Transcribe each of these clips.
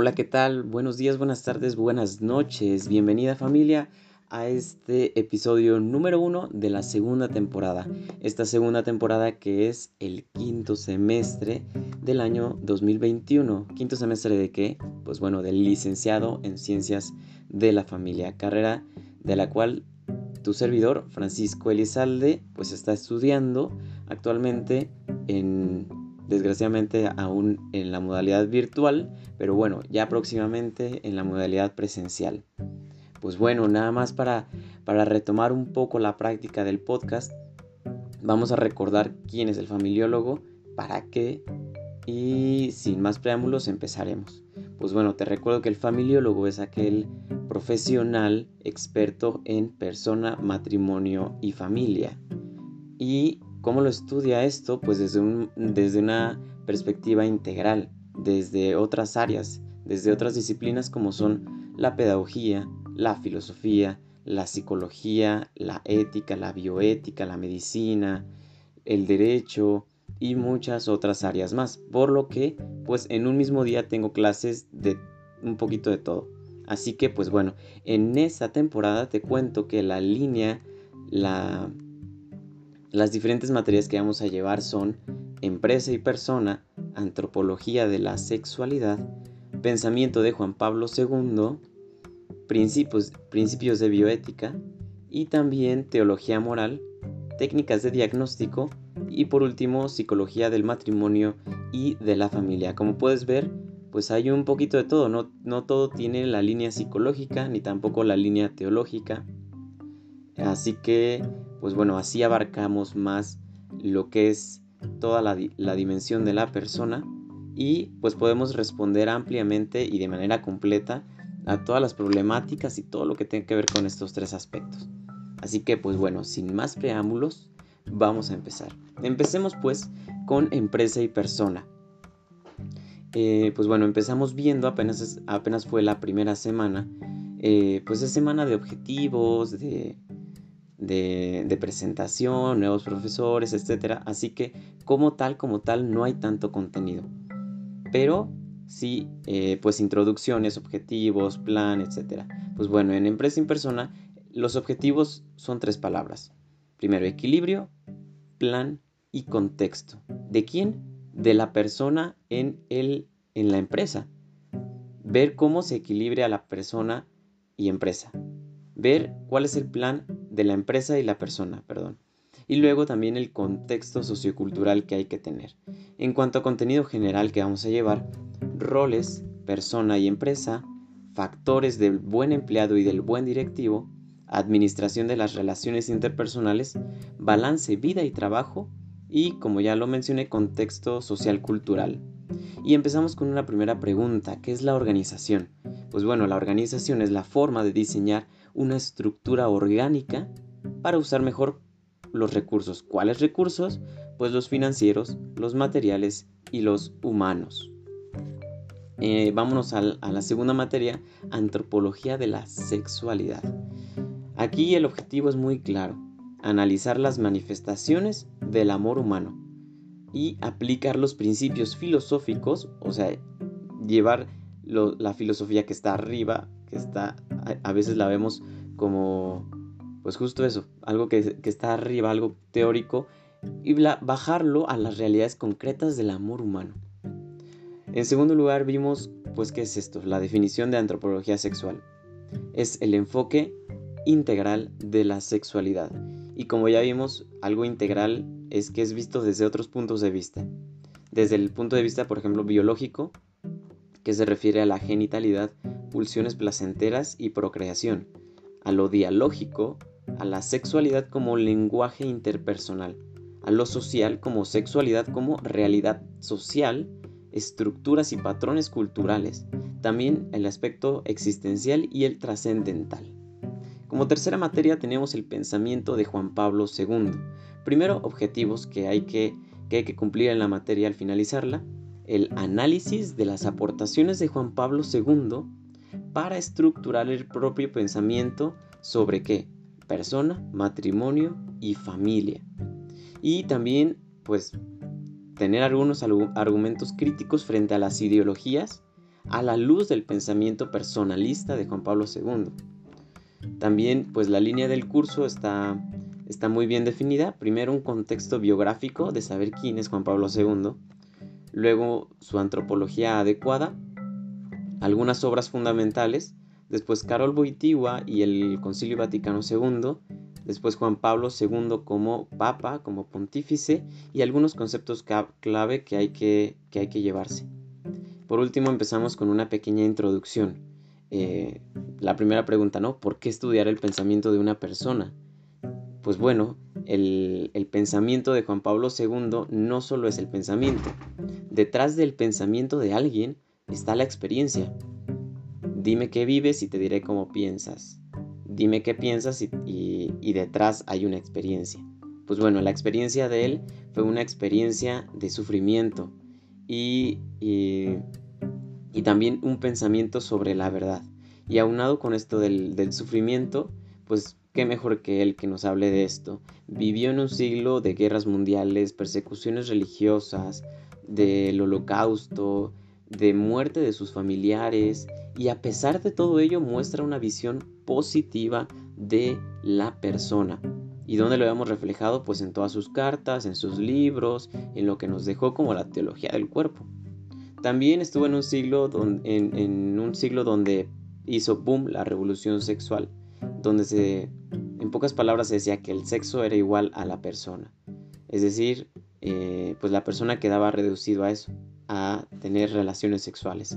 Hola, ¿qué tal? Buenos días, buenas tardes, buenas noches. Bienvenida familia a este episodio número uno de la segunda temporada. Esta segunda temporada que es el quinto semestre del año 2021. ¿Quinto semestre de qué? Pues bueno, del licenciado en Ciencias de la Familia, carrera de la cual tu servidor, Francisco Elizalde, pues está estudiando actualmente en desgraciadamente aún en la modalidad virtual, pero bueno, ya próximamente en la modalidad presencial. Pues bueno, nada más para, para retomar un poco la práctica del podcast, vamos a recordar quién es el familiólogo, para qué y sin más preámbulos empezaremos. Pues bueno, te recuerdo que el familiólogo es aquel profesional experto en persona, matrimonio y familia. ¿Y cómo lo estudia esto? Pues desde, un, desde una perspectiva integral, desde otras áreas, desde otras disciplinas como son la pedagogía, la filosofía, la psicología, la ética, la bioética, la medicina, el derecho y muchas otras áreas más. Por lo que, pues en un mismo día tengo clases de un poquito de todo. Así que, pues bueno, en esta temporada te cuento que la línea, la, las diferentes materias que vamos a llevar son empresa y persona, antropología de la sexualidad, pensamiento de Juan Pablo II, principios, principios de bioética y también teología moral, técnicas de diagnóstico y por último psicología del matrimonio y de la familia. Como puedes ver, pues hay un poquito de todo, no, no todo tiene la línea psicológica ni tampoco la línea teológica. Así que, pues bueno, así abarcamos más lo que es toda la, la dimensión de la persona y pues podemos responder ampliamente y de manera completa a todas las problemáticas y todo lo que tiene que ver con estos tres aspectos. Así que pues bueno, sin más preámbulos, vamos a empezar. Empecemos pues con empresa y persona. Eh, pues bueno, empezamos viendo, apenas, apenas fue la primera semana, eh, pues es semana de objetivos, de, de, presentación, nuevos profesores, etc. Así que como tal, como tal, no hay tanto contenido. Pero sí, eh, pues introducciones, objetivos, plan, etc. Pues bueno, en empresa en persona, los objetivos son tres palabras. Primero, equilibrio, plan y contexto. ¿De quién? De la persona en, el, en la empresa. Ver cómo se equilibra la persona y empresa. Ver cuál es el plan de la empresa y la persona, perdón. Y luego también el contexto sociocultural que hay que tener. En cuanto a contenido general que vamos a llevar, roles, persona y empresa, factores del buen empleado y del buen directivo, administración de las relaciones interpersonales, balance vida y trabajo y, como ya lo mencioné, contexto social cultural. Y empezamos con una primera pregunta, ¿qué es la organización? Pues bueno, la organización es la forma de diseñar una estructura orgánica para usar mejor los recursos. ¿Cuáles recursos? Pues los financieros, los materiales y los humanos. Eh, vámonos a, la segunda materia, antropología de la sexualidad. Aquí el objetivo es muy claro, analizar las manifestaciones del amor humano y aplicar los principios filosóficos, o sea, llevar la filosofía que está arriba, que está, a, veces la vemos como, pues justo eso, algo que, que está arriba, algo teórico, y bajarlo a las realidades concretas del amor humano. En segundo lugar vimos, pues, ¿qué es esto? La definición de antropología sexual. Es el enfoque integral de la sexualidad. Y como ya vimos, algo integral es que es visto desde otros puntos de vista. Desde el punto de vista, por ejemplo, biológico, que se refiere a la genitalidad, pulsiones placenteras y procreación. A lo dialógico, a la sexualidad como lenguaje interpersonal. A lo social como sexualidad como realidad social estructuras y patrones culturales, también el aspecto existencial y el trascendental. Como tercera materia tenemos el pensamiento de Juan Pablo II. Primero, objetivos que hay que, que hay que cumplir en la materia al finalizarla. El análisis de las aportaciones de Juan Pablo II para estructurar el propio pensamiento sobre qué? Persona, matrimonio y familia. Y también, pues, tener algunos argumentos críticos frente a las ideologías, a la luz del pensamiento personalista de Juan Pablo II. También pues la línea del curso está, está muy bien definida. Primero un contexto biográfico de saber quién es Juan Pablo II. Luego su antropología adecuada. Algunas obras fundamentales. Después Carol Boitigua y el Concilio Vaticano II. Después Juan Pablo II como papa, como pontífice. Y algunos conceptos clave que hay que, que, hay que llevarse. Por último empezamos con una pequeña introducción. Eh, la primera pregunta, ¿no? ¿Por qué estudiar el pensamiento de una persona? Pues bueno, el, el, pensamiento de Juan Pablo II no solo es el pensamiento. Detrás del pensamiento de alguien está la experiencia. Dime qué vives y te diré cómo piensas. Dime qué piensas y, y detrás hay una experiencia. Pues bueno, la experiencia de él fue una experiencia de sufrimiento y, y y también un pensamiento sobre la verdad. Y aunado con esto del, sufrimiento, pues qué mejor que él que nos hable de esto. Vivió en un siglo de guerras mundiales, persecuciones religiosas, del holocausto, de muerte de sus familiares, y a pesar de todo ello muestra una visión positiva de la persona. ¿Y dónde lo hemos reflejado? Pues en todas sus cartas, en sus libros, en lo que nos dejó como la teología del cuerpo. También estuvo en un siglo, donde, en, un siglo donde hizo boom la revolución sexual, donde se, en pocas palabras se decía que el sexo era igual a la persona. Es decir, eh, pues la persona quedaba reducido a eso, a tener relaciones sexuales.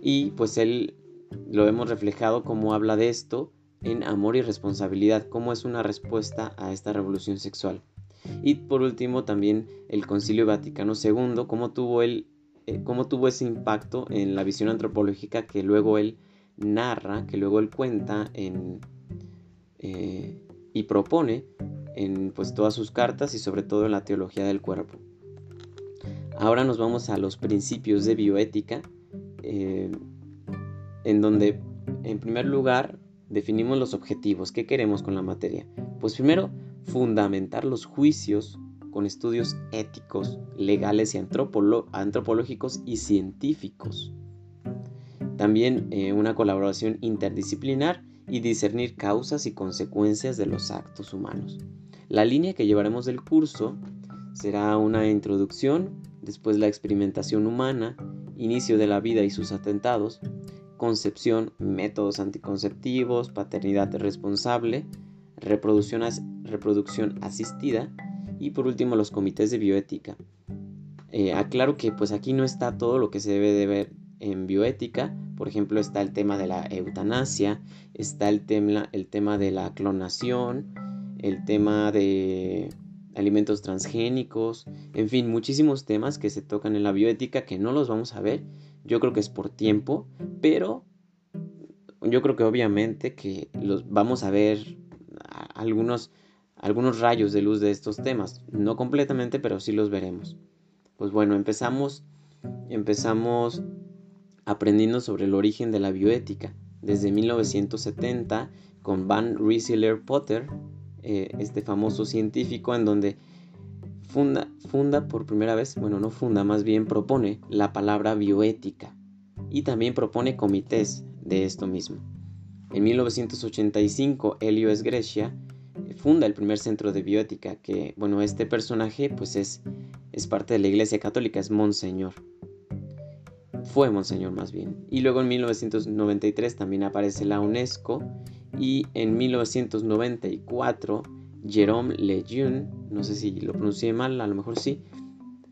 Y pues él lo hemos reflejado como habla de esto en Amor y Responsabilidad, como es una respuesta a esta revolución sexual. Y por último también el Concilio Vaticano II, cómo tuvo él eh, cómo tuvo ese impacto en la visión antropológica que luego él narra, que luego él cuenta en, eh, y propone en pues, todas sus cartas y sobre todo en la teología del cuerpo. Ahora nos vamos a los principios de bioética, eh, en donde en primer lugar definimos los objetivos, qué queremos con la materia. Pues primero, fundamentar los juicios con estudios éticos, legales y antropológicos y científicos. También eh, una colaboración interdisciplinar y discernir causas y consecuencias de los actos humanos. La línea que llevaremos del curso será una introducción, después la experimentación humana, inicio de la vida y sus atentados, concepción, métodos anticonceptivos, paternidad responsable, reproducción, reproducción asistida, y por último los comités de bioética. Eh, aclaro que pues aquí no está todo lo que se debe de ver en bioética. Por ejemplo, está el tema de la eutanasia, está el el tema de la clonación, el tema de alimentos transgénicos, en fin, muchísimos temas que se tocan en la bioética que no los vamos a ver. Yo creo que es por tiempo, pero yo creo que obviamente que los vamos a ver algunos algunos rayos de luz de estos temas. No completamente, pero sí los veremos. Pues bueno, empezamos, empezamos aprendiendo sobre el origen de la bioética. Desde 1970 con Van Rensselaer Potter, eh, este famoso científico en donde funda, funda por primera vez, bueno, no funda, más bien propone la palabra bioética y también propone comités de esto mismo. En 1985, Helio Grecia funda el primer centro de bioética, que, bueno, este personaje pues es, es parte de la Iglesia Católica, es Monseñor. Fue Monseñor más bien. Y luego en 1993 también aparece la UNESCO y en 1994 Jerome Lejeune, no sé si lo pronuncié mal, a lo mejor sí,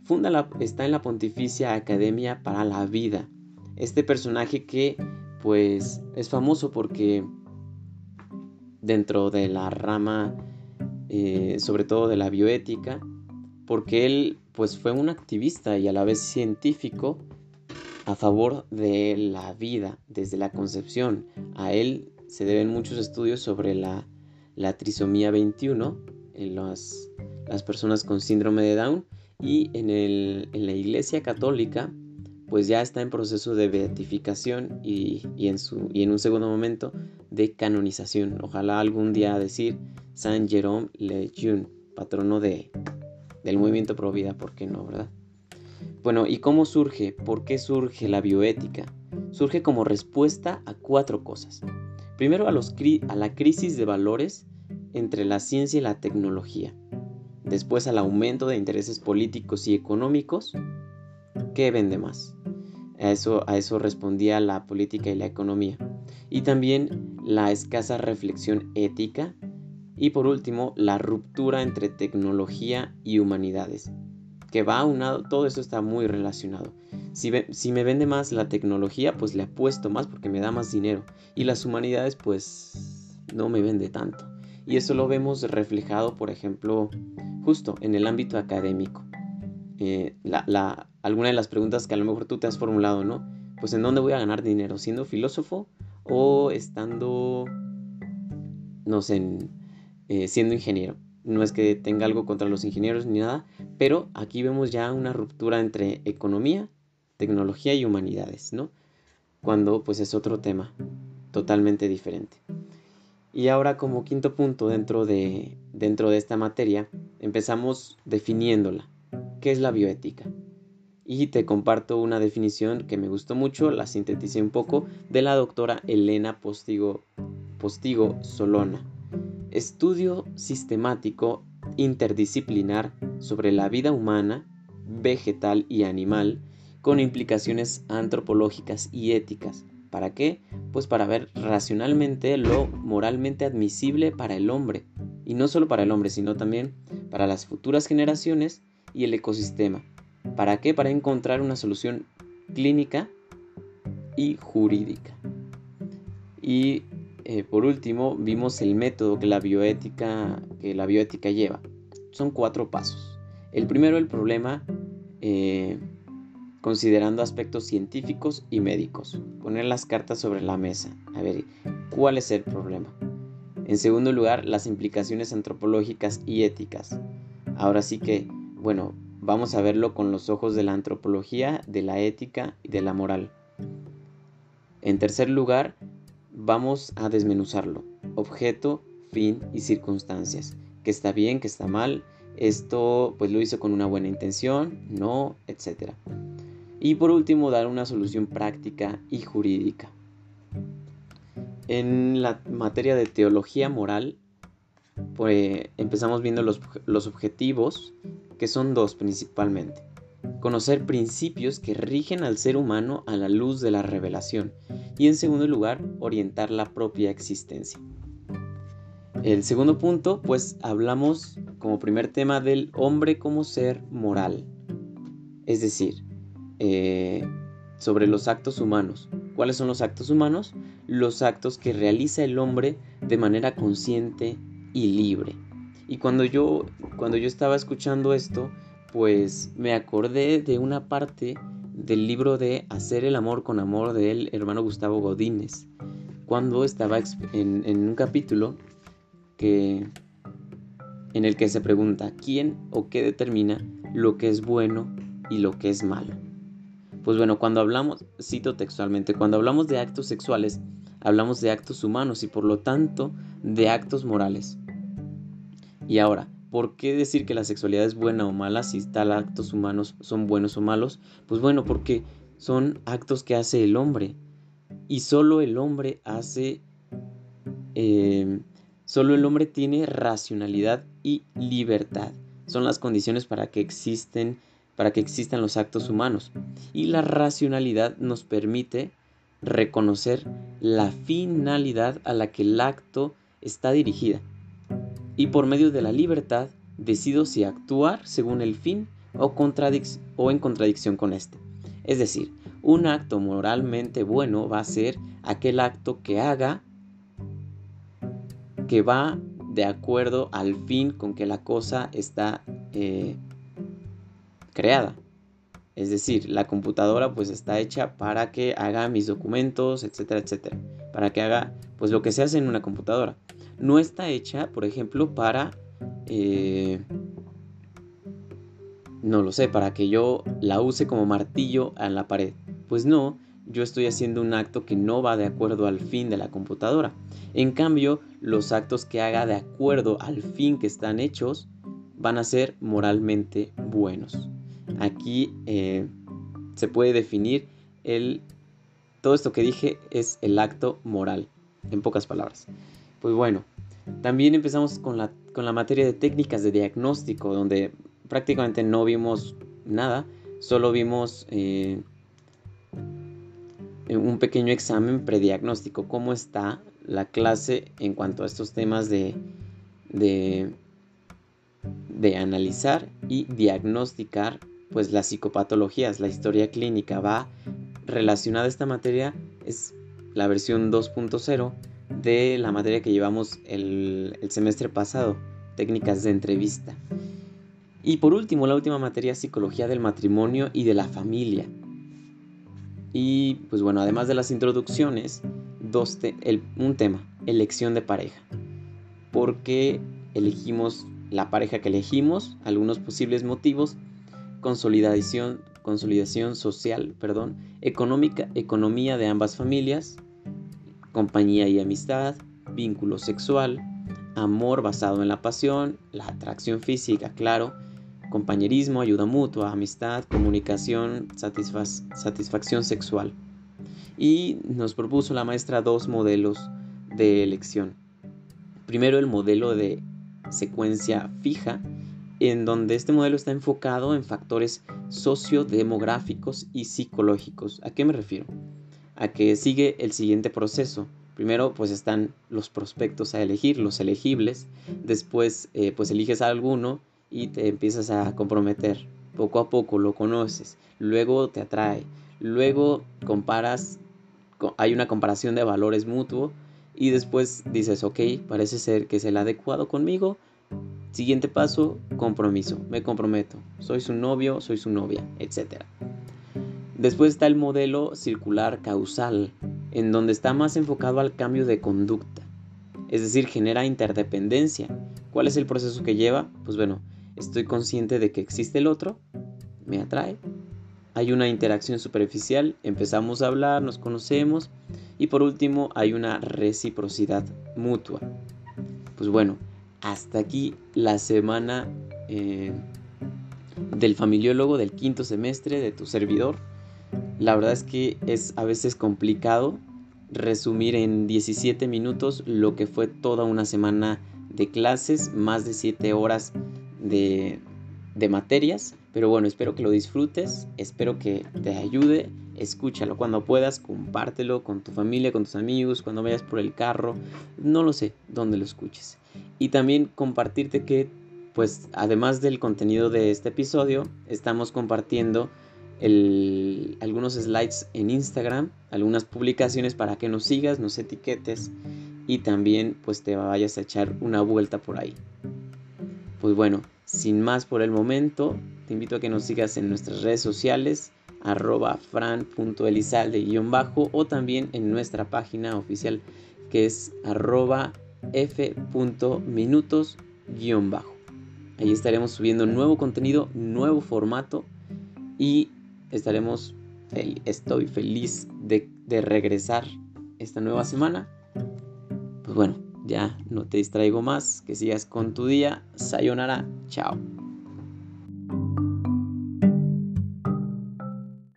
funda la, está en la Pontificia Academia para la Vida. Este personaje que pues es famoso porque dentro de la rama, eh, sobre todo de la bioética, porque él pues fue un activista y a la vez científico a favor de la vida desde la concepción. A él se deben muchos estudios sobre la, trisomía 21 en las, personas con síndrome de Down y en, en la Iglesia Católica pues ya está en proceso de beatificación y, en, su, y en un segundo momento de canonización. Ojalá algún día decir San Jerome Le Jeune, patrono de, del movimiento Pro Vida, ¿por qué no, verdad? Bueno, ¿y cómo surge? ¿Por qué surge la bioética? Surge como respuesta a cuatro cosas. Primero a, la crisis de valores entre la ciencia y la tecnología. Después al aumento de intereses políticos y económicos. ¿Qué vende más? A eso respondía la política y la economía. Y también la escasa reflexión ética. Y por último, la ruptura entre tecnología y humanidades. Que va aunado, todo eso está muy relacionado. Si, si me vende más la tecnología, pues le apuesto más porque me da más dinero. Y las humanidades, pues no me vende tanto. Y eso lo vemos reflejado, por ejemplo, justo en el ámbito académico. Eh, la, alguna de las preguntas que a lo mejor tú te has formulado, ¿no? Pues en dónde voy a ganar dinero, siendo filósofo o estando, no sé, eh, siendo ingeniero. No es que tenga algo contra los ingenieros ni nada, pero aquí vemos ya una ruptura entre economía, tecnología y humanidades, ¿no? Cuando pues es otro tema totalmente diferente. Y ahora como quinto punto dentro de, dentro de esta materia, empezamos definiéndola. ¿Qué es la bioética? Y te comparto una definición que me gustó mucho, la sinteticé un poco, de la doctora Elena Postigo, Postigo Solona. Estudio sistemático interdisciplinar sobre la vida humana, vegetal y animal, con implicaciones antropológicas y éticas ¿Para qué? Pues para ver racionalmente lo moralmente admisible para el hombre. Y no solo para el hombre, sino también para las futuras generaciones y el ecosistema. ¿Para qué? Para encontrar una solución clínica y jurídica. Y eh, por último, vimos el método que la bioética, que la bioética lleva. Son cuatro pasos. El primero, el problema eh, considerando aspectos científicos y médicos. Poner las cartas sobre la mesa. A ver, ¿cuál es el problema? En segundo lugar, las implicaciones antropológicas y éticas. Ahora sí que, bueno, vamos a verlo con los ojos de la antropología, de la ética y de la moral. En tercer lugar, vamos a desmenuzarlo. Objeto, fin y circunstancias. ¿Qué está bien, qué está mal? Esto pues lo hizo con una buena intención, no, etcétera. Y por último, dar una solución práctica y jurídica. En la materia de teología moral, pues empezamos viendo los, los objetivos, que son dos principalmente. Conocer principios que rigen al ser humano a la luz de la revelación. Y en segundo lugar, orientar la propia existencia. El segundo punto, pues hablamos como primer tema del hombre como ser moral. Es decir, eh, sobre los actos humanos. ¿Cuáles son los actos humanos? Los actos que realiza el hombre de manera consciente y libre. Y cuando yo, cuando yo estaba escuchando esto, pues me acordé de una parte del libro de Hacer el amor con amor del hermano Gustavo Godínez, cuando estaba en, en un capítulo que, en el que se pregunta quién o qué determina lo que es bueno y lo que es malo. Pues bueno, cuando hablamos, cito textualmente, cuando hablamos de actos sexuales, hablamos de actos humanos y por lo tanto de actos morales. Y ahora, ¿por qué decir que la sexualidad es buena o mala si tal actos humanos son buenos o malos? Pues bueno, porque son actos que hace el hombre. Y solo el hombre hace... Eh, solo el hombre tiene racionalidad y libertad. Son las condiciones para que existen para que existan los actos humanos. Y la racionalidad nos permite reconocer la finalidad a la que el acto está dirigida. Y por medio de la libertad decido si actuar según el fin o, o en contradicción con este. Es decir, un acto moralmente bueno va a ser aquel acto que haga que va de acuerdo al fin con que la cosa está eh, creada. Es decir, la computadora pues está hecha para que haga mis documentos, etcétera, etcétera. Para que haga pues lo que se hace en una computadora. No está hecha, por ejemplo, para... Eh, no lo sé, para que yo la use como martillo en la pared. Pues no, yo estoy haciendo un acto que no va de acuerdo al fin de la computadora. En cambio, los actos que haga de acuerdo al fin que están hechos van a ser moralmente buenos. Aquí eh, se puede definir el... Todo esto que dije es el acto moral, en pocas palabras. Pues bueno, también empezamos con la, con la materia de técnicas de diagnóstico, donde prácticamente no vimos nada, solo vimos eh, un pequeño examen prediagnóstico, cómo está la clase en cuanto a estos temas de, de, de analizar y diagnosticar pues las psicopatologías, la historia clínica va relacionada a esta materia, es la versión 2.0 de la materia que llevamos el, semestre pasado, técnicas de entrevista. Y por último, la última materia, psicología del matrimonio y de la familia. Y pues bueno, además de las introducciones, dos un tema, elección de pareja. ¿Por qué elegimos la pareja que elegimos? Algunos posibles motivos consolidación, consolidación social, perdón, económica, economía de ambas familias, compañía y amistad, vínculo sexual, amor basado en la pasión, la atracción física, claro, compañerismo, ayuda mutua, amistad, comunicación, satisfacción sexual. Y nos propuso la maestra dos modelos de elección. Primero el modelo de secuencia fija, en donde este modelo está enfocado en factores sociodemográficos y psicológicos. ¿A qué me refiero? A que sigue el siguiente proceso. Primero, pues están los prospectos a elegir, los elegibles. Después, eh, pues eliges a alguno y te empiezas a comprometer. Poco a poco lo conoces. Luego te atrae. Luego comparas, hay una comparación de valores mutuo. Y después dices, ok, parece ser que es el adecuado conmigo, Siguiente paso, compromiso. Me comprometo. Soy su novio, soy su novia, etc. Después está el modelo circular causal, en donde está más enfocado al cambio de conducta. Es decir, genera interdependencia. ¿Cuál es el proceso que lleva? Pues bueno, estoy consciente de que existe el otro, me atrae, hay una interacción superficial, empezamos a hablar, nos conocemos y por último hay una reciprocidad mutua. Pues bueno, hasta aquí la semana eh, del familiólogo del quinto semestre de tu servidor. La verdad es que es a veces complicado resumir en 17 minutos lo que fue toda una semana de clases, más de 7 horas de, de materias. Pero bueno, espero que lo disfrutes, espero que te ayude. Escúchalo cuando puedas, compártelo con tu familia, con tus amigos, cuando vayas por el carro, no lo sé, dónde lo escuches. Y también compartirte que, pues, además del contenido de este episodio, estamos compartiendo algunos slides en Instagram, algunas publicaciones para que nos sigas, nos etiquetes y también pues te vayas a echar una vuelta por ahí. Pues bueno, sin más por el momento, te invito a que nos sigas en nuestras redes sociales, arroba fran.elizalde-bajo o también en nuestra página oficial que es arroba f.minutos-bajo. Ahí estaremos subiendo nuevo contenido, nuevo formato y estaremos, estoy feliz de, de regresar esta nueva semana. Pues bueno, ya no te distraigo más, que sigas con tu día. Sayonara, chao.